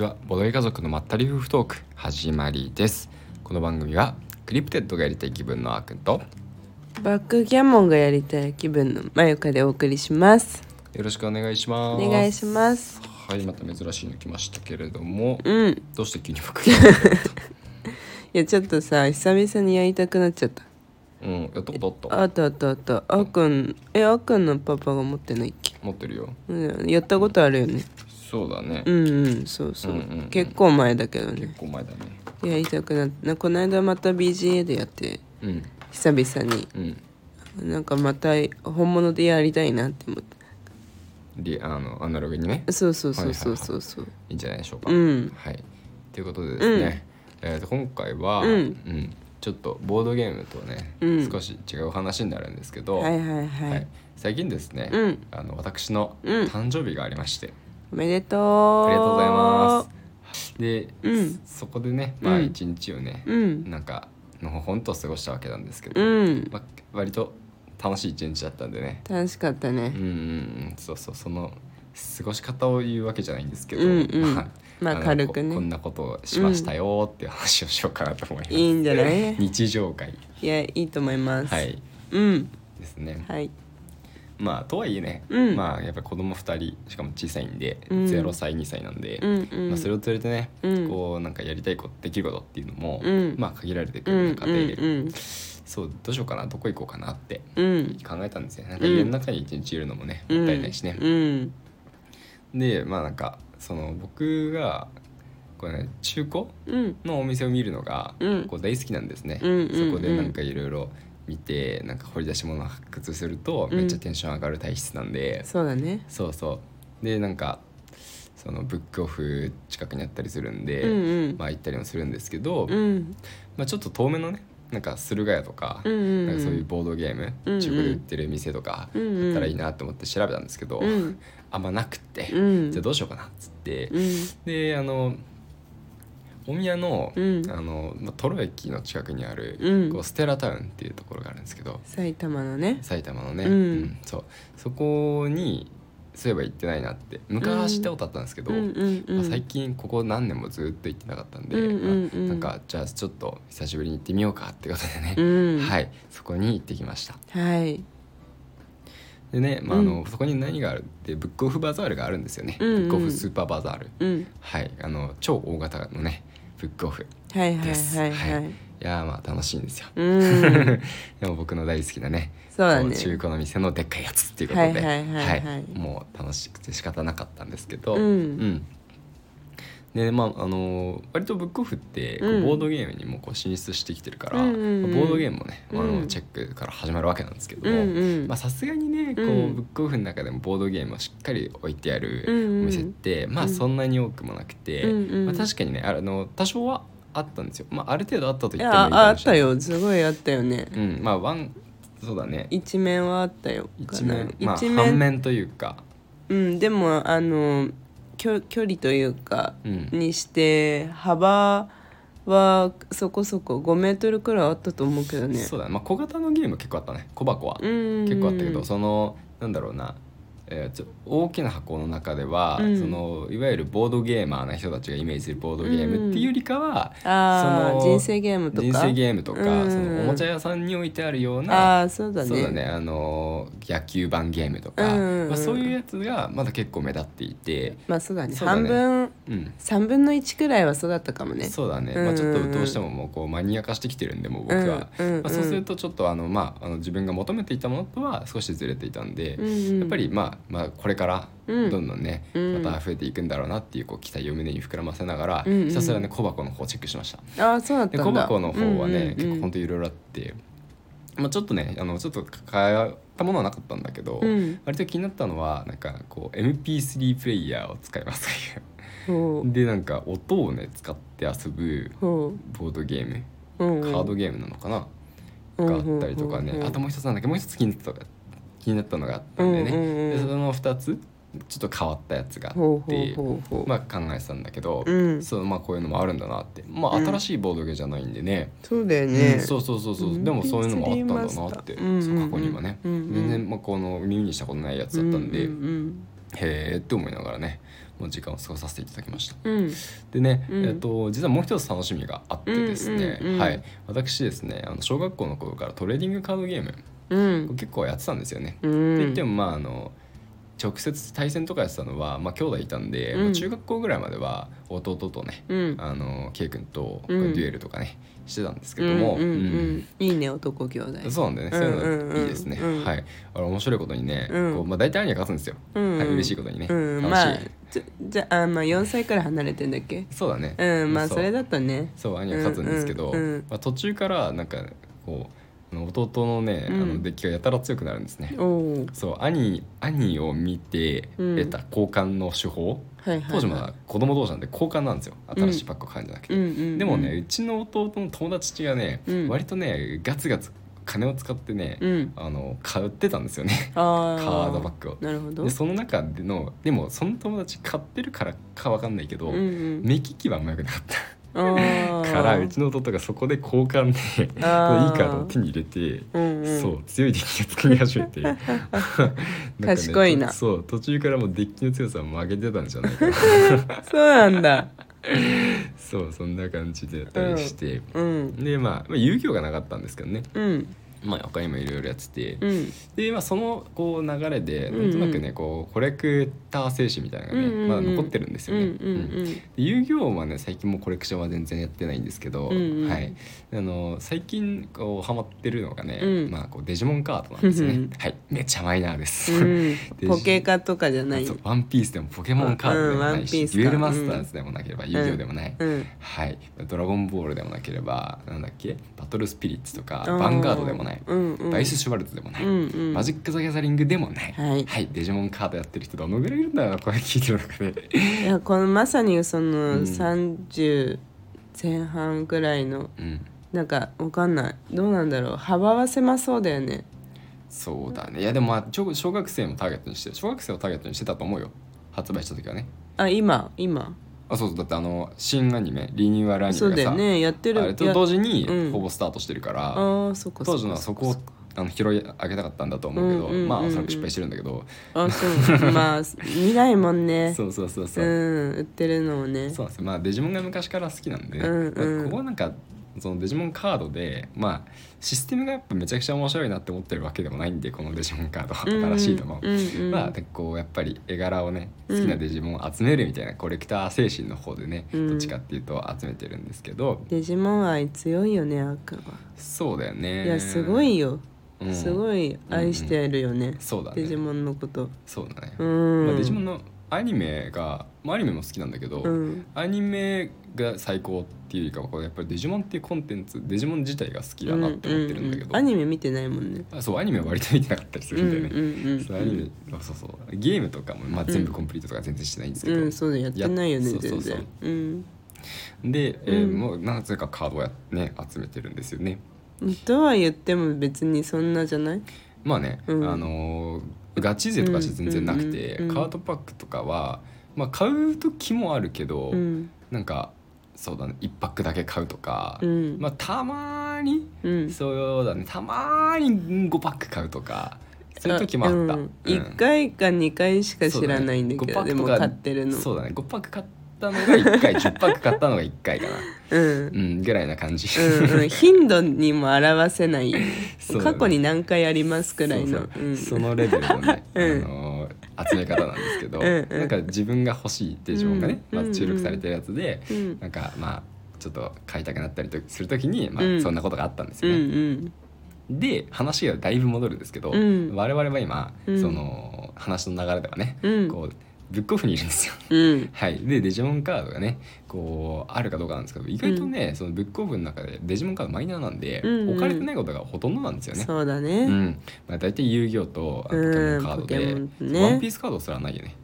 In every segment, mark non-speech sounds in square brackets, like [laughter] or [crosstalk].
ちは。ボドゲ家族のまったり夫婦トーク始まりです。この番組はクリプテッドがやりたい気分のあーくんとバックギャモンがやりたい気分のまゆかでお送りします。よろしくお願いします。お願いします。はいまた珍しいの来ましたけれども、うん。いどうして急に僕や [laughs] ちょっとさ久々にやりたくなっちゃった。うんやったことあった？あったあったあった。あーくんえあーくんのパパが持ってないっけ？持ってるよ。うんやったことあるよねそうだね、うんうんそうそう,、うんうんうん。結構前だけどね。結構前だね。やりたくなったこの間また BGA でやってうん。久々に。うん。なんかまた本物でやりたいなって思ってリあのアナログにね。そうそうそうそうそう。そういい。んじゃないでしょうか、うん。はい。ということでですね、えーと今回は、うん。ちょっとボードゲームとね、うん。少し違う話になるんですけど、はいはいはい、はい。最近ですね、うん。あの私のうん。誕生日がありまして、おめでとう。ありがとうございます。で、うん。そこでねまあうん一日をね、うん。なんかのほほんと過ごしたわけなんですけど、うん。まあ、割と楽しい一日だったんでね。楽しかったね。うんうんうん。そうそうその過ごし方を言うわけじゃないんですけど、うんうん。[laughs] まあ軽くね。ここんなことをしましたよっていう話をしようかなと思います、いいん。じゃない日常会。いやいいと思います。はい。うん。ですね。はいまあとはいえね、うん。まあやっぱ子供2人しかも小さいんで、うん。0歳2歳なんで、うんうん。まあ、それを連れてね、うん。こうなんかやりたいことできることっていうのも、うん。まあ限られてくうんる中で、うんそうどうしようかなどこ行こうかなってうん。考えたんですよなんか家の中に一日いるのもね、うん。もったいないしね、うん。でまあなんかその僕がこれね中古うん。のお店を見るのがうん。こう大好きなんですね、うんうんうん。そこでなんかいろいろ見てなんか掘り出し物を発掘するとうん。めっちゃテンション上がる体質なんで、そうだね。そうそう。でなんかそのブックオフ近くにあったりするんで、うんうん。まあ行ったりもするんですけど、うん。まあ、ちょっと遠めのねなんか駿河屋とか,、うんうんなんかそういうボードゲーム、うんうん。中古で売ってる店とかあうんうん。ったらいいなと思って調べたんですけど、うん。あんまなくって、うん。じゃあどうしようかなっつって、うん。であの大宮の,、うん。あのまあトロ駅の近くにある、うん。こうステラタウンっていうところがあるんですけど。埼玉のね。埼玉のね、うん。そう。そこにそういえば行ってないなって昔行ったことあったんですけど、うん。うん。うん。まあ、最近ここ何年もずっと行ってなかったんで、うん。うん。うん。まあなんかじゃあちょっと久しぶりに行ってみようかってことでね、うん。はい。そこに行ってきました。はい。でね、まああのうん。そこに何があるってブックオフバザールがあるんですよね、うん。うん。ブックオフスーパーバザール。うん。はい。あの超大型のねブックオフはいはいですはい。はい。いやーまあ楽しいんですよ。うん。[laughs] でも僕の大好きなねそうだね。こ中古の店のでっかいやつっていうことで。はいもう楽しくて仕方なかったんですけど。うんでまああの割とブックオフってこううん。ボードゲームにもこう進出してきてるから、うんうんうん。ボードゲームもね、あうん。のチェックから始まるわけなんですけどうんもさすがにねこう、うん。ブックオフの中でもボードゲームをしっかり置いてあるうんうんお店って、まあそんなに多くもなくて、うんうんまあ、確かにねあの多少はあったんですよ、まあ、ある程度あったとい言ってもいいかもしれない。よ。すごいあったよね。うん。まあワンそうだね。一面はあったよ。一面まあ一半面というか。うん。でもあの距距離というか、うん。にして幅はそこそこ5メートルくらいあったと思うけどね。そうだね、まあ、小型のゲーム結構あったね。小箱は。うん。結構あったけどそのなんだろうな、えー大きな箱の中では、うん。そのいわゆるボードゲーマーな人たちがイメージするボードゲームっていうよりかは、ああその人生ゲームとか。人生ゲームとか、うん。そのおもちゃ屋さんに置いてあるようあなあそうだね。そうだねあの野球盤ゲームとか、うんまあ、そういうやつがまだ結構目立っていて、まあそうだね。ね。半分うん、3分の1くらいはそうだったかもね。そうだね、うんまあ、ちょっとどうしてももうこうマニア化してきてるんでもう僕は、うんうんうん。まあ、そうするとちょっとあの、まあ、あの自分が求めていたものとは少しずれていたんで、うんうん。やっぱり、まあ、まあこれからうん。どんどんね、うん。また増えていくんだろうなっていうこう期待を胸に膨らませながら、うんうん。ひたすらね小箱の方をチェックしました。ああそうだっでたんだ。小箱の方はね、結構本当いろいろあって、まあ、ちょっとねあのちょっと変えたものはなかったんだけど、うん。割と気になったのはなんかこう MP3 プレイヤーを使いますとほいう。でなんか音をね使って遊ぶボードゲーム。ううんうん。カードゲームなのかな、うんがあったりとかね、あともう一つなんだっけ？もう一つ気になった気になったのがあったんでね、うんうんうん。でその2つちょっと変わったやつがってほうまあ考えてたんだけど、うん。そうまあこういうのもあるんだなって。まあうん新しいボードゲーじゃないんでね、そうだようねんそうそうそうそう、う。ん。でもそういうのもあったんだなって、うん。うんうん過去にはね、うんうん全然まあこの耳にしたことないやつだったんで、うんうんへえって思いながらねもう時間を過ごさせていただきました。うん。でね、うん。えっと実はもう一つ楽しみがあってですね、うんうんうんはい。私ですねあの小学校の頃からトレーディングカードゲームうん結構やってたんですよね、うって言ってんもまああの直接対戦とかやってたのは、まあ、兄弟いたんで、うん。まあ中学校ぐらいまでは弟とね、うん。あの K 君とデうん。ュエルとかねしてたんですけうんども、うんううん。んいいね男兄弟。そうなんだよね、うんそういううんうんのいいですね、うん。はい。あの面白いことにね、うん。こうまあ、大体兄が勝つんですよ、うんはい、嬉しいことにね、うん。楽しい、まあじゃあまあ4歳から離れてんだっけ？そうだね。うん。まあう。それだとね。そう兄が勝つんですけど、うんうんうん。まあ、途中からなんかこう弟のね、うん。あのデッキがやたら強くなるんですね、そう兄兄を見てうん。得た交換の手法、はいはいはい。当時まだ子供同士なんで交換なんですよ。新しいパックを買うんじゃなくて、うんうんうん。でもねうちの弟の友達がね、うん。割とねガツガツ金を使ってね、うん。あの買ってたんですよね。[laughs] カードバッグを。なるほど。でその中でのでもその友達買ってるからかわかんないけど、うんうん。目利きはあんま良くなかったからうちの弟がそこで交換でいいカードを手に入れて、うんうん。そう強いデッキが作り始めて。[laughs] なんかね賢いな。そう途中からもうデッキの強さを曲げてたんじゃないかな。[laughs] そうなんだ。そうそんな感じでやったりして、うん。でまあ、まあ、遊戯王がなかったんですけどね。うんまあ他にもいろいろやってて、うん。で、まあ、そのこう流れでうんうん。なんとなくねこうコレクター精神みたいなのがね、うんうんうん。まだ残ってるんですよね。うんうんうん。で遊戯王はね最近もコレクションは全然やってないんですけど、うんうん。はい、あの最近こうハマってるのがね、うん。まあ、こうデジモンカードなんですよね。うん。はい、めっちゃマイナーです。[laughs] ポケカとかじゃない。ワンピースでもポケモンカードでもないし、デュエルマスターズでもなければ遊戯王でもない、うん。はい、ドラゴンボールでもなければなんだっけ？バトルスピリッツとかヴァンガードでもない、うんうん。バイス・シュバルツでもない、うんうん。マジック・ザ・ギャザリングでもない、はい。デジモンカードやってる人どのぐらいいるんだろうなこれ聞いてる中で。いやこのまさにそのうん。30前半ぐらいのうん。なんかわかんない。どうなんだろう。幅は狭そうだよね。そうだね。いやでもまあちょ小学生もターゲットにして小学生をターゲットにしてたと思うよ。発売した時はね。あ今今あそうそうだってあの新アニメリニューアルアニメがさそうだよねやってるあれとや同時にうん。ほぼスタートしてるから、ああそっか当時のはそこをあの拾い上げたかったんだと思うけど、うんうんうんうん。まあおそらく失敗してるんだけど、あそう。まあ見ないもんね。[laughs] そうそうそうそう。う、ん売ってるのをね。そうなんですよ。まあデジモンが昔から好きなんでね、うんうん。まあここはなんかそのデジモンカードでまあシステムがやっぱめちゃくちゃ面白いなって思ってるわけでもないんでこのデジモンカードうん新しいのも、うんうん。まあでこうやっぱり絵柄をね好きなデジモンを集めるみたいなコレクター精神の方でね、うん。どっちかっていうと集めてるんですけど。デジモン愛強いよねアクは。そうだよね。いやすごいよ。うん。すごい愛してるよね。そうだね。デジモンのこと。そうだね、うん。まあ、デジモンのアニメが、まあ、アニメも好きなんだけど、うん。アニメが最高っていうよりかはこうやっぱりデジモンっていうコンテンツデジモン自体が好きだなって思ってるんだけど、うううアニメ見てないもんね。あそうアニメは割と見てなかったりするんだよね、うんうんうんそうアニメあそうそう。ゲームとかも、まあ、全部コンプリートとか全然してないんですけど、うんそうだやってないよね全やそうそうそう。然。うん。で、えーうん。もうなぜかカードをや、ね、集めてるんですよね。とは言っても別にそんなじゃない？まあね、うん。あのーガチ勢とかして全然なくて、うんうんうんカードパックとかは、まあ、買う時もあるけど、うん。なんかそうだね1パックだけ買うとか、うん。まあたまにうん。そうだねたまに5パック買うとかそういう時もあった、うん。うん。1回か2回しか知らないんだけど、そうだね。5パックとかでも買ってるの。そうだね。5パック買ったのが1回10パック買ったのが1 [laughs] 回かな。うん。うんぐらいな感じ、うんうん、頻度にも表せない。よねそう。だね過去に何回ありますくらいの。そうそう。うん。そのレベルのね、[laughs] うん。あのー集め方なんですけど、うんうん。なんか自分が欲しいデジモンがね、うんまず注力されてるやつで、うん。なんかまあちょっと買いたくなったりとする時に、まあうん。そんなことがあったんですうんようね。ん。で話がだいぶ戻るんですけど、うん。我々は今、うん。その話の流れではね、うん。こうブックオフにいるんですよ。うん。はい、でデジモンカードがねこうあるかどうかなんですけど意外とね、そのブックオフの中でデジモンカードマイナーなんで、うんうん。置かれてないことがほとんどなんですよね。そうだうね、ん。まあ、大体遊戯王とあポケモンカードで、ね。ワンピースカードすらないよね。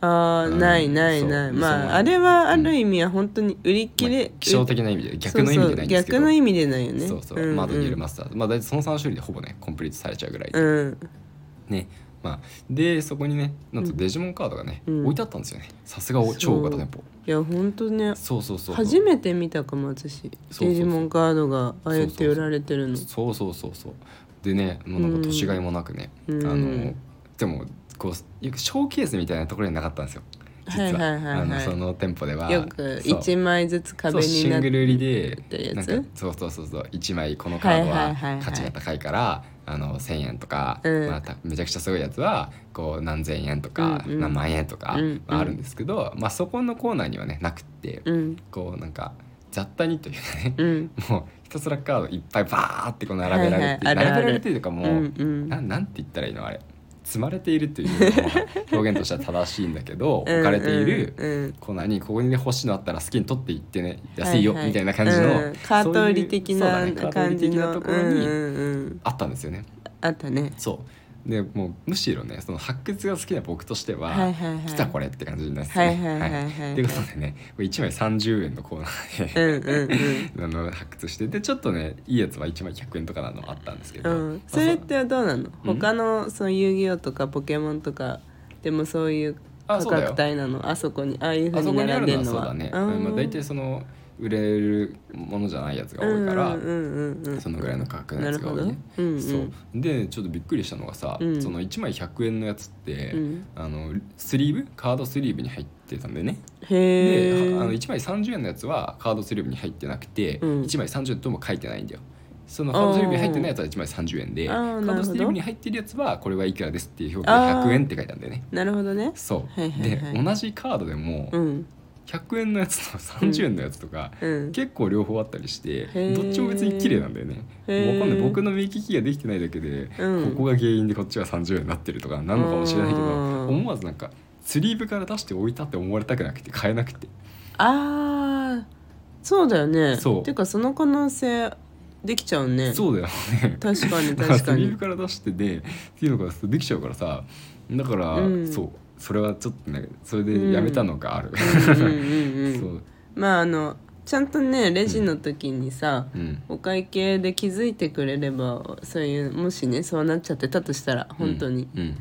ああ、うん。ないないない。まああれはある意味は本当に売り切れ、まあ希少的な意味で逆の意味でないんですけど逆の意味でないよねそう。そう、んんマードデュエルマスターズまあ大体その3種類でほぼねコンプリートされちゃうぐらいで、うん。ねまあでそこにねなんとデジモンカードがね、うん。置いてあったんですよね。さすが超大型店舗。いや本当ね。そうそうそう初めて見たかも私。そうそうデジモンカードがああやって売られてるの。そうそうそうそう。でねもうなんか年がいもなくね、うん。あのでもこうよくショーケースみたいなところになかったんですよ。実は,、はいはいはいはい。あのその店舗では。よくそう。1枚ずつ壁そうシになってングル売りでなんか。そうそうそうそう。1枚このカードはいはいははいはい。価値が高いから、あの1,000円とか、うん。まあ、ためちゃくちゃすごいやつはこう何千円とか、うんうん。何万円とか、うんまあ、あるんですけど、まあ、そこのコーナーにはねなくって、うん。こうなんか雑多にというかね、うん。もうひたすらカードいっぱいバーってこう並べられて、はいはい。あるある。並べられてるというかもう、うんうん。なんなんて言ったらいいのあれ積まれているという表現としては正しいんだけど置かれているうんうんコーナーにここに欲しいのあったら好きに取っていってね安いよははみたいな感じの、うん。カート売り的そういうなそうだねカート売感じり的なのところにあったんですよね。あったね。そうでもうむしろねその発掘が好きな僕としては、はいはいはい。来たこれって感じになってはいはいはいはいはい。とい。うことでねこれ1枚30円のコーナーで、[laughs] あの発掘してでちょっとねいいやつは1枚100円とかなのあったんですけど、うん、それってどうなの？うん？他のその遊戯王とかポケモンとかでもそういう価あそうだよ。格帯なの？あそこにああいうふあうにそこにある並んでるのはのはそうだね、うん。まあ、大体その売れるものじゃないやつが多いから、そのぐらいの価格のやつが多いね。うんうん。そう。でちょっとびっくりしたのがさ、うん。その1枚100円のやつって、うん。あのスリーブ？カードスリーブに入ってたんでね。であの1枚30円のやつはカードスリーブに入ってなくて、うん。1枚30円とも書いてないんだよ。そのカードスリーブに入ってないやつは1枚30円でカあードスリーブに入ってるやつはこれはいくらですっていう表記であー100円って書いてあるんだよね。なるほどね。そう、で同じカードでもうん100円のやつと30円のやつとか、うん。結構両方あったりしてー。どっちも別に綺麗なんだよね。わかんない。僕の目利きができてないだけで、うん。ここが原因でこっちは30円になってるとかなのかもしれないけどうん。思わずなんかスリーブから出して置いたって思われたくなくて買えなくて。ああそうだよね。そう。ていうかその可能性できちゃうね。そうだよね。確かに確かに。スリーブから出してでっていうのができちゃうからさだから、うん。そうそれはちょっとねそれでやめたのがある、まああのちゃんとねレジの時にさ、うん。お会計で気づいてくれればそういうもしねそうなっちゃってたとしたら本当に、うん、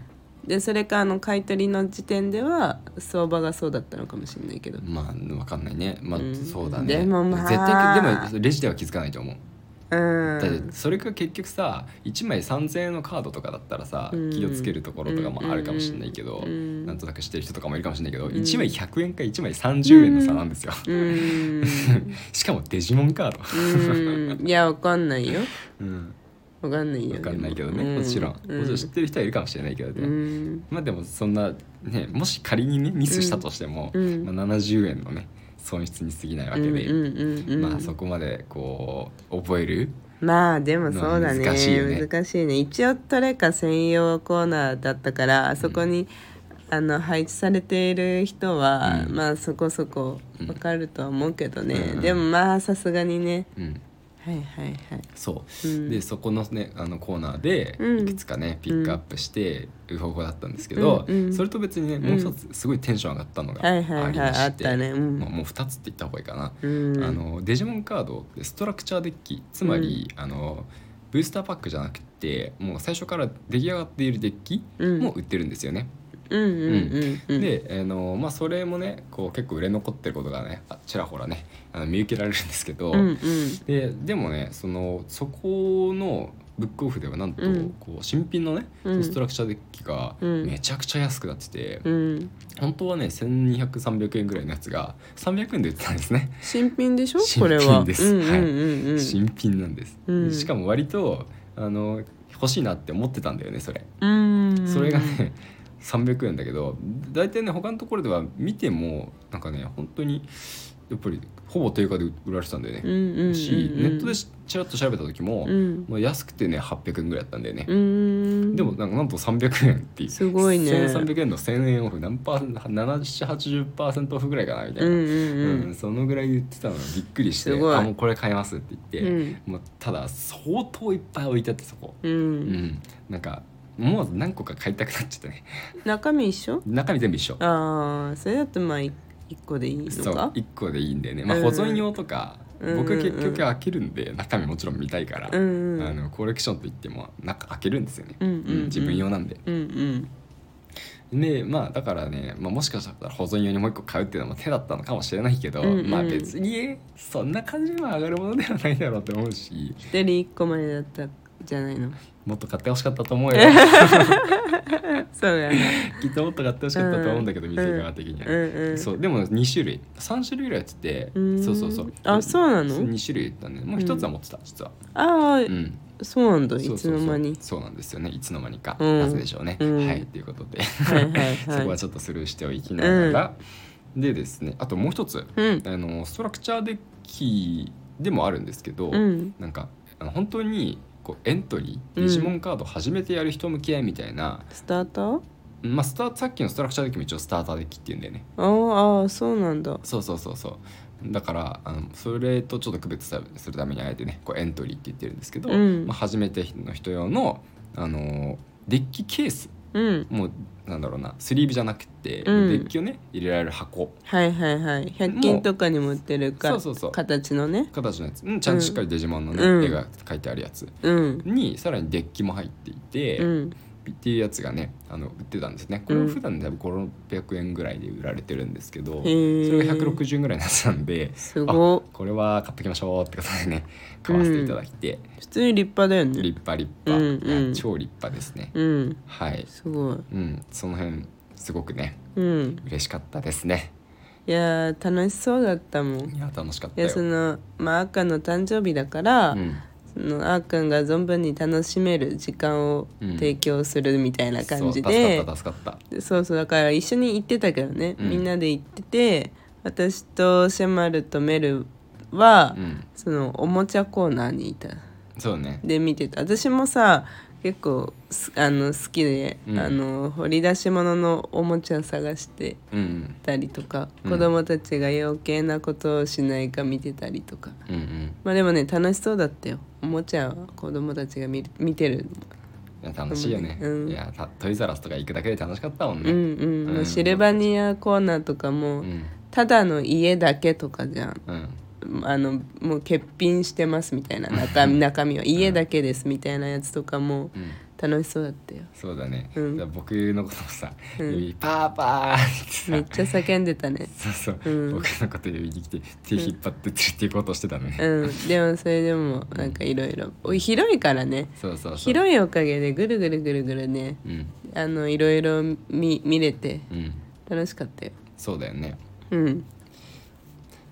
でそれかあの買い取りの時点では相場がそうだったのかもしれないけど。うんまあわかんないね。まあ、うん。そうだね。でもまあ。絶対でもレジでは気づかないと思う。うんだってそれが結局さ1枚3,000円のカードとかだったらさ、うん。気をつけるところとかもあるかもしれないけど、うん。なんとなくしてる人とかもいるかもしれないけど、ん。1枚100円か1枚30円の差なんですよ、うん。[laughs] しかもデジモンカード、うん。いやわかんないよ。うん、わかんないよ。分かんないけどね、うんもちろん、うん。もちろん知ってる人はいるかもしれないけどね、うん。まあでもそんなねもし仮にねミスしたとしても、うん。まあ、70円のね損失に過ぎないわけで、うんうんうんうんまあそこまでこう覚えるまあでもそうだね。難しいよね。難しいね。一応トレカ専用コーナーだったからあそこに、あの配置されている人は、うん。まあそこそこわかるとは思うけどね、うん。でもまあさすがにね。うんはいはいはい。そう、うん。でそこのねあのコーナーでうん。いくつかね、ピックアップして売る方法だったんですけど、うんうん。それと別にねもう一つすごいテンション上がったのがありまして、うん。まあもう2つって言った方がいいかな、うん。あのデジモンカードってストラクチャーデッキつまり、あのブースターパックじゃなくてもう最初から出来上がっているデッキも売ってるんですよね。うんうんうんうんであの、まあ、それもねこう結構売れ残ってることがねあちらほらねあの見受けられるんですけど、うんうん。ででもねそのそこのブックオフではなんと、うん。こう新品のね、うん。ストラクチャーデッキがうん。めちゃくちゃ安くなってて、うん。本当はね1200300円ぐらいのやつが300円で売ってたんですね。新品でしょ？新これは。新品なんです、うん。しかも割とあの欲しいなって思ってたんだよねそれ、うん。それがね300円だけだ大体ね他のところでは見てもなんかね本当にやっぱりほぼ定価で売られてたんだよね、うんうんうんうんしネットでちらっと調べた時も、うん。まあ、安くてね800円ぐらいだったんだよね、うん。でもなんかなんと300円っていう。すごいね。1300円の1000円オフ何パーセント7080%オフぐらいかなみたいな、うんうんうん。うんそのぐらい言ってたの。がびっくりしてあもうこれ買いますって言って、うん。もうただ相当いっぱい置いてあってそこ、ううんん。なんか思わず何個か買いたくなっちゃってね。中身一緒？中身全部一緒。ああそれだとまあい一個でいいのそうか1個でいいんだよね、まあ、うん。保存用とか、うん僕結局開けるんで中身もちろん見たいから、うんうん。あのコレクションといっても中開けるんですよね、うんうんうん。自分用なんで。うんうん。でまあだからね、まあ、もしかしたら保存用にもう一個買うっていうのも手だったのかもしれないけど、うんうん。まあ別にそんな感じでは上がるものではないだろうと思うし。一人一個までだったじゃないの？もっと買ってほしかったと思うよ。[laughs] そうやね。きっともっと買ってほしかったと思うんだけど、店側的には、うんうん。そうでも2種類。3種類ぐらいやっててうん。そうそうそう。あそうなの？2種類言ったね。もう一つは持ってた実は。ああ、うん。そうなんだ。いつの間に？そうなんですよね。いつの間にか、うん。なぜでしょうね、うん。はいということで。はい [laughs] そこはちょっとスルーしておきながら、でですねあともう一つ、うん。あのストラクチャーデッキでもあるんですけど、うん。なんかあの本当にこうエントリーうん。デジモンカード初めてやる人向けみたいな、スターター？まあ、スターさっきのストラクチャーデッキも一応スターターデッキっていうんだよね。あーあーそうなんだ。そうそうそうそう。だからあのそれとちょっと区別さするためにあえてねこうエントリーって言ってるんですけど、うん。まあ、初めての人用の、あのデッキケースうん。もうなんだろうな。スリーブじゃなくて、うん。デッキをね入れられる箱。はいはいはい。100均とかにも売ってるかそうそうそう。形のね。形のやつ、うん、ちゃんとしっかりデジモンのね、うん。絵が描いてあるやつ。うん。にさらにデッキも入っていて、うんっていうやつがねあの売ってたんですね。これは普段多分5600円ぐらいで売られてるんですけど、へー。それが160円ぐらいのやつなんでこれは買ってきましょうってことでね買わせていただいて、普通に立派だよね。立派立派、うんうん。超立派ですね、うん。はい、すごい。うん、その辺すごくねうん。嬉しかったですね。いやー楽しそうだったもん。いいや楽しかったよ。やそのまああーかんの誕生日だから、うん。そのあーくんが存分に楽しめる時間をうん提供するみたいな感じそうで、助かった助かった。でそうそうだから一緒に行ってたけどね、うん。みんなで行ってて私とシェマルとメルは、うん。そのおもちゃコーナーにいた。そうね。で見てた。私もさ結構すあの好きで、うん。あの掘り出し物のおもちゃ探してうんたりとか、うん。子供たちが余計なことをしないか見てたりとか。うんうん。まあでもね楽しそうだったよ。おもちゃは子供たちが見る見てるいや楽しいよね、うん。いやたトイザラスとか行くだけで楽しかったもんね。うんうん、うん。シルバニアコーナーとかも、うん。ただの家だけとかじゃんあのもう欠品してますみたいな中身中身は家だけですみたいなやつとかもうん楽しそうだったよ。そうだね、うん。だから僕のことをさ、うん。指パーパーってさめっちゃ叫んでたね。そうそう、うん。僕のこと指に来て手引っ張ってってるっていうことをしてたのね、うん。でもそれでもなんかいろいろおい広いからね。そうそうそう。広いおかげでぐるぐるぐるぐるねうん。あのいろいろ見見れてうん。楽しかったよ。そうだよね。うん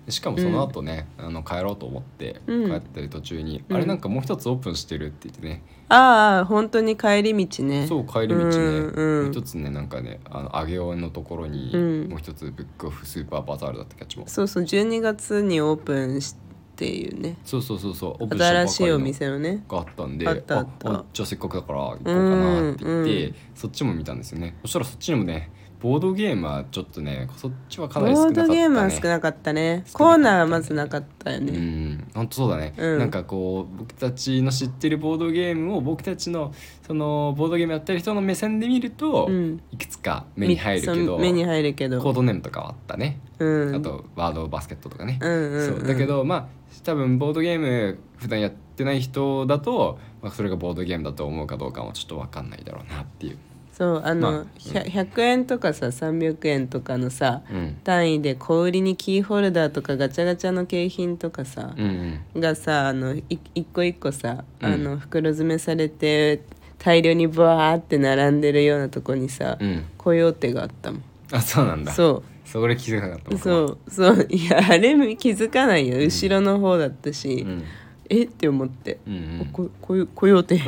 しかもその後ね、あの帰ろうと思ってうん。帰ってる途中に、うん。あれなんかもう一つオープンしてるって言ってね、ああ本当に帰り道ね。そう帰り道ね、うんうん。もう一つねなんかねあの上尾のところに、うん。もう一つブックオフスーパーバザールだったキャッチも。そうそう12月にオープンしていうね。そうそうそうそうオープンしたばかりの新しいお店のね。があったんであったあじゃあせっかくだから行こうかなって言って、うん。そっちも見たんですよね。そしたらそっちにもねボードゲームはちょっとねそっちはかボなり少なかったね。ードゲームは少なかったね。ねコーナーはまずなかったようねん。本当そうだね、うん。なんかこう僕たちの知ってるボードゲームを僕たちのそのボードゲームやってる人の目線で見ると、うん。いくつか目に入るけど目に入るけど。コードネームとかはあったね、うん。あとワードバスケットとかね、うんうんうん。そう。だけどまあ多分ボードゲーム普段やってない人だと、まあ、それがボードゲームだと思うかどうかもちょっと分かんないだろうなっていう、そうあの、まあひゃ100円とかさ300円とかのさうん、単位で小売りにキーホルダーとかガチャガチャの景品とかさう、んうん。がさあのい一個一個さ、うん。あの袋詰めされて大量にブワーって並んでるようなとこにさ、うん。コヨーテがあったもん。あそうなんだ。そそれ気づかなかったそう。そう。いやあれ気づかないよ。後ろの方だったし、うんえ？って思って。うんうん。ここよコヨーテ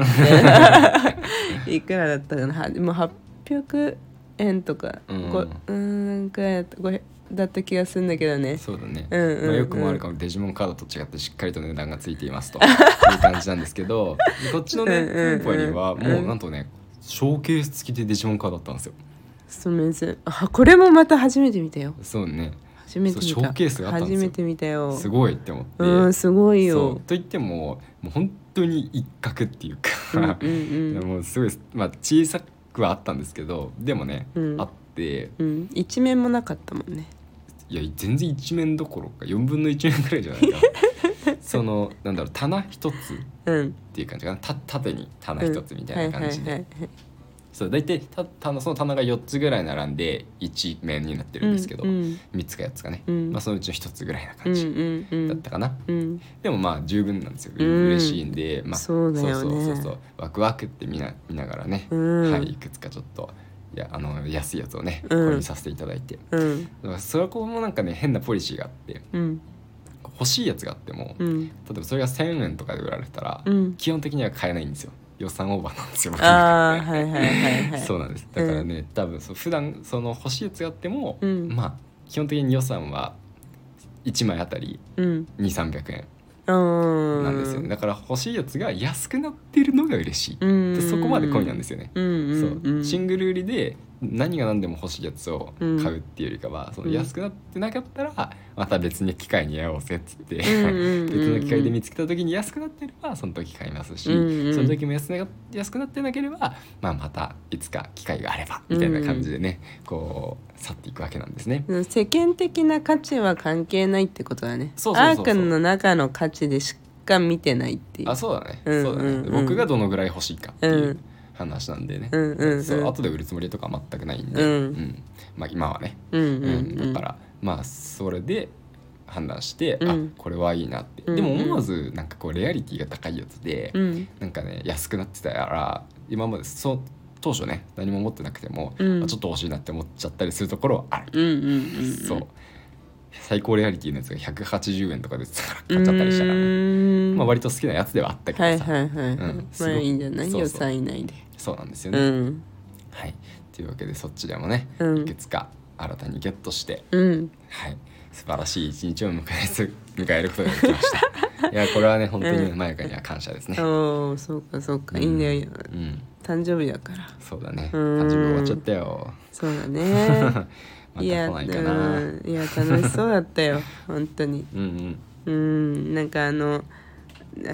いくらだったかなも800円とか、うんこうーんくらいだった？だった気がするんだけどね。そうだね、うんうんうん。まあ、よくもあるかもデジモンカードと違ってしっかりと値段がついていますと。[laughs] いう感じなんですけど。こっちのねうんうんうん店舗にはうん。もうなんとねショーケース付きでデジモンカードだったんですよ。そうめんずあこれもまた初めて見たよ。そうね初めて見た。ショーケースがあったんですよ。初めて見たよ。すごいって思って。うんすごいそよう。と言ってももう本当に一角っていううんか、うんいや [laughs] もうすごい、まあ、小さくはあったんですけどでもね、うん。あって。うん。うん一面もなかったもんね。いや全然一面どころか4分の1面ぐらいじゃないか。[laughs] そのなんだろう棚一つっうん。ていう感じかな。た縦に棚一つみたいな感じで。はいはいはいはいそう大体たたその棚が4つぐらい並んで1面になってるんですけど、うん3つか4つかね、うん。まあ、そのうちの1つぐらいなうん感じだったかな、うん。でもまあ十分なんですよ、うん嬉しいんで、まあ、そうね。そうそうそうそう。ワクワクって見な見ながらね、うん。はい、いくつかちょっといやあの安いやつをねうん。購入させていただいて、うん。だからそこもなんかね変なポリシーがあってうん。欲しいやつがあっても、うん。例えばそれが1,000円とかで売られたら、うん。基本的には買えないんですよ予算オーバーなんですよ僕ああはいはいはいはい。そうなんです。だからね、多分そう普段その欲しいやつがあっても、うん。まあ基本的に予算は1枚あたりうん。2300円うん。なんですよね、だから欲しいやつが安くなってるのが嬉しい、うん。でそこまで込みなんですよね、うんうんそう。うんシングル売りで何が何でも欲しいやつを買うっていうよりかは、そのうん安くなってなかったらまた別に機会に合おうぜっつって、うんうんうんうん。[laughs] 別の機会で見つけた時に安くなってればその時買いますし、うんうん。その時も安な安くなってなければ、まあ、またいつか機会があればみたいな感じでね、こう去っていくわけなんですね。世間的な価値は関係ないってことだね。そうそうそうそう。アークの中の価値でしか見てないっていう。あそうだね、うんそうだね、うん。うん僕がどのぐらい欲しいかっていう。うん話なんでね、うんうんうん。そう後で売るつもりとかは全くないんで、うん。まあ、今はね、うんうんうん。うん。だからまあそれで判断して、うん。あこれはいいなって、うんでも思わずなんかこうレアリティが高いやつで、うん。なんかね安くなってたら今までそう当初ね何も持ってなくても、うん。あちょっと欲しいなって思っちゃったりするところはある、うんうんうんそう。最高レアリティのやつが180円とかで買っちゃったりしたから、ね。ねまあ、割と好きなやつではあったけどさ、はいはいはいはい、うん。まあいいんじゃない？予算以内でそうなんですようね、ん。はい。というわけでそっちでもね、うん。いくつか新たにゲットしてうん。はい。素晴らしい一日を迎えす [laughs] 迎えることができました。[laughs] いやこれはね本当にマヤカには感謝ですね、おおそうかそうか。いいんだようん。誕生日だから。そうだね。うん。誕生日終わっちゃったよ。そうだね。[laughs] また来いやな。いかなうん。いや楽しそうだったよ。本当に。うんうん。うん。なんかあの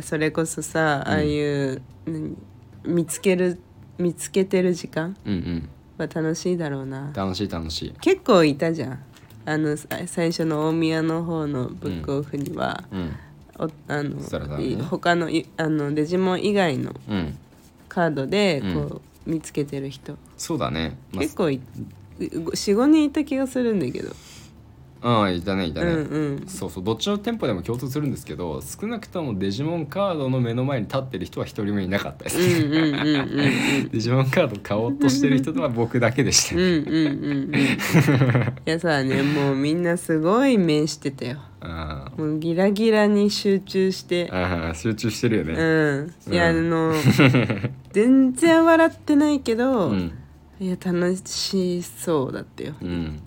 それこそさああいう、何見つける見つけてる時間うんうん。は楽しいだろうな。楽しい楽しい。結構いたじゃん。あのさ最初の大宮の方のブックオフには、うん。おあのそれだねい他のいあのデジモン以外のうん。カードでこう、うん見つけてる人。そうだね、まあ結構い45人いた気がするんだけど、うんいたねいたね、うんうん。そうそうどっちの店舗でも共通するんですけど少なくともデジモンカードの目の前に立ってる人は一人もいなかったです。うんね、うんうんうんうん。デジモンカード買おうとしてる人は僕だけでした。うんうんうんうんいやさね。もうみんなすごい目してたよ。あもうギラギラに集中して。あ集中してるよね。うん。いや、うんあの [laughs] 全然笑ってないけど、うん。いや楽しそうだったよ。うん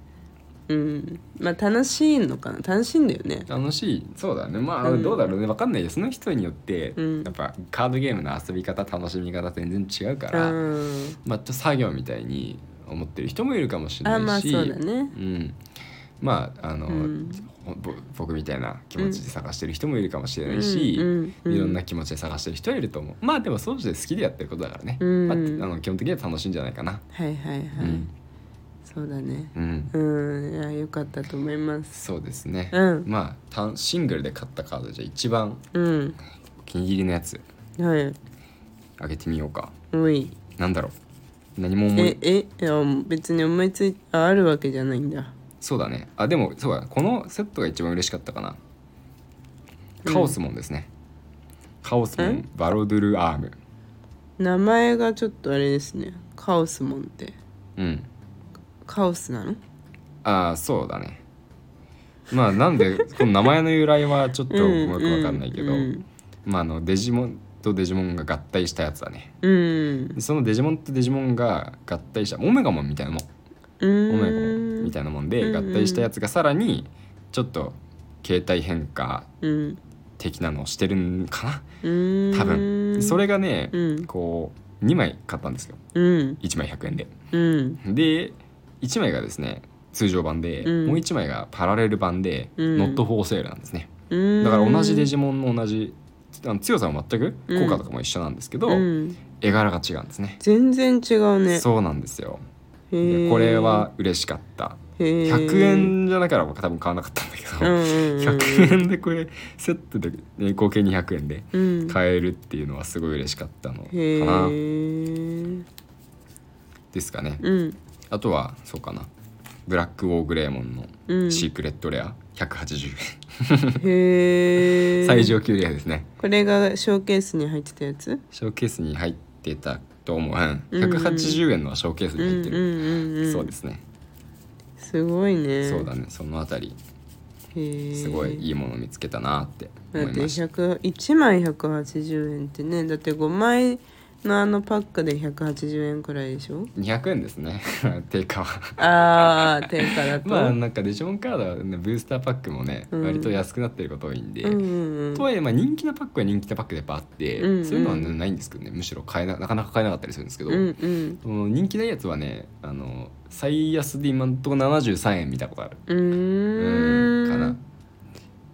うん。まあ楽しいのかな。楽しいんだよね。楽しい。そうだね。まあ、うん。どうだろうね。分かんないよ。その人によって、うん。やっぱカードゲームの遊び方楽しみ方全然違うかうら、ん。まあちょっと作業みたいに思ってる人もいるかもしれないしあまあそうだね。うん、まああの、うん。ぼ僕みたいな気持ちで探してる人もいるかもしれないし、うんうんうん。いろんな気持ちで探してる人はいると思う。まあでもそうして好きでやってることだからね、うん。まあ、あの基本的には楽しいんじゃないかな、はいはいはい、うんそうだね。うん。うん。いやよかったと思います。そうですね、うん。まあ単シングルで買ったカードじゃ一番うん。お気に入りのやつ。はい。あげてみようか。おい。なんだろう。何も思いええいや別に思いついああるわけじゃないんだ。そうだね。あでもそうだ。このセットが一番嬉しかったかな。うん。カオスモンですね、カオスモえ？ンバロドゥルアーム。名前がちょっとあれですね。カオスモンって。うんカオスなの？ああそうだね。まあなんでこの名前の由来はちょっとうまくわかんないけど、うんまああのデジモンとデジモンが合体したやつだね。うん。でそのデジモンとデジモンが合体したオメガモンみたいなもん。うん。オメガモンみたいなもんでうん合体したやつがさらにちょっと形態変化うん。的なのをしてるんかな？うん。多分。それがね、うん。こう2枚買ったんですよ。うん。1枚100円で。うん。で1枚がですね通常版で、うん。もう1枚がパラレル版で、うん。ノットフォーセールなんですね。うん。だから同じデジモンの同じ強さは全く効果とかも一緒なんですけど、うん。絵柄が違うんですね。全然違うね。そうなんですよ。これは嬉しかった。へー。100円じゃなければ僕多分買わなかったんだけど、うんうんうん。100円でこれセットで、ね、合計200円でうん。買えるっていうのはすごい嬉しかったのかへな、えですかね、うんあとはそうかな。ブラックウォーグレーモンうん。のシークレットレア。180へえ円。[laughs] 最上級レアですね。これがショーケースに入ってたやつ？ショーケースに入ってたと思う、うん、うん180円のショーケースに入ってる、うんうんうんうんそうですね、すごいね。そうだね。そのあたり。へえすごいいいものを見つけたなってだって思いました。100 1枚180円ってね。だって5枚のあのパックで180円くらいでしょ？200円ですね。[laughs] 定価は。あー定価だと。[laughs] まあなんかデジモンカードは、ね、ブースターパックもね、うん。割と安くなってること多いんで、うんうんうん。とはいえまあ人気なパックは人気なパックでやっぱあって、うんうん。そういうのはねないんですけどね。むしろ買えななかなか買えなかったりするんですけど、うんうん。人気ないやつはねあの最安で今んとこ73円見たことある。うーんかな。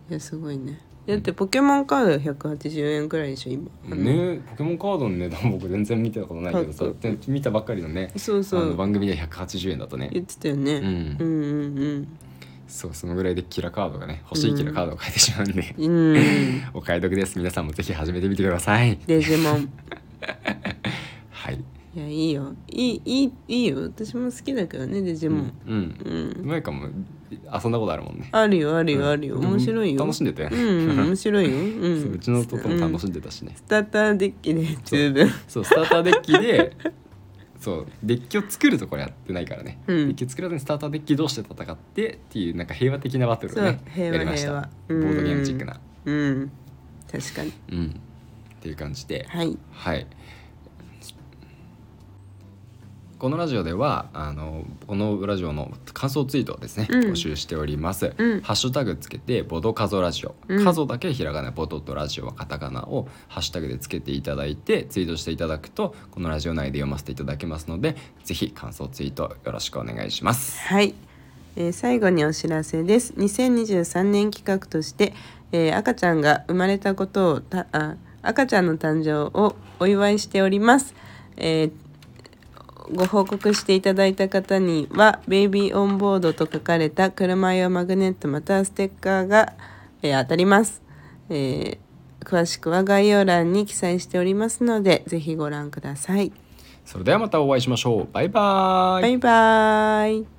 いやすごいねだってポケモンカードは180円くらいでしょ今。ねポケモンカードの値段 [laughs] 僕全然見たことないけどさ見たばっかりのねそうそう。番組で180円だとね。言ってたよね、うん。うんうんそうそのぐらいでキラカードがね欲しいキラカードを買えてしまうんで、うん。う [laughs] んお買い得です。皆さんもぜひ始めてみてください。デジモン。[laughs] はい。いやいいよ。いいいいいいよ。私も好きだけどねデジモン。うん。うん、前かも遊んだことあるもんね。あるよあるよあるよ、うん面白いよ。楽しんでたよねうんうん面白いよ、うん、そ [laughs] ううちの弟も楽しんんでたしね、スターターデッキで十分。そう。スターターデッキで [laughs] そうデッキを作るところやってないからね、うん。デッキを作らずにスターターデッキ同士で戦ってっていうなんか平和的なバトルをねやりました。ボードゲームチックな。うん。確かに。うん。っていう感じで。はい。はいこのラジオではあのこのラジオの感想ツイートをですね、うん。募集しております、うん。ハッシュタグつけてボドカゾラジオ、うん。カゾだけひらがなボドとラジオはカタカナをハッシュタグでつけていただいてツイートしていただくとこのラジオ内で読ませていただけますのでぜひ感想ツイートよろしくお願いします。はい、えー最後にお知らせです。2023年企画として、えー赤ちゃんが生まれたことをたあ赤ちゃんの誕生をお祝いしております、えーご報告していただいた方には「ベイビーオンボード」と書かれた車用マグネットまたはステッカーが、えー当たります、えー詳しくは概要欄に記載しておりますのでぜひご覧ください。それではまたお会いしましょう。バイバーイ。バイバーイ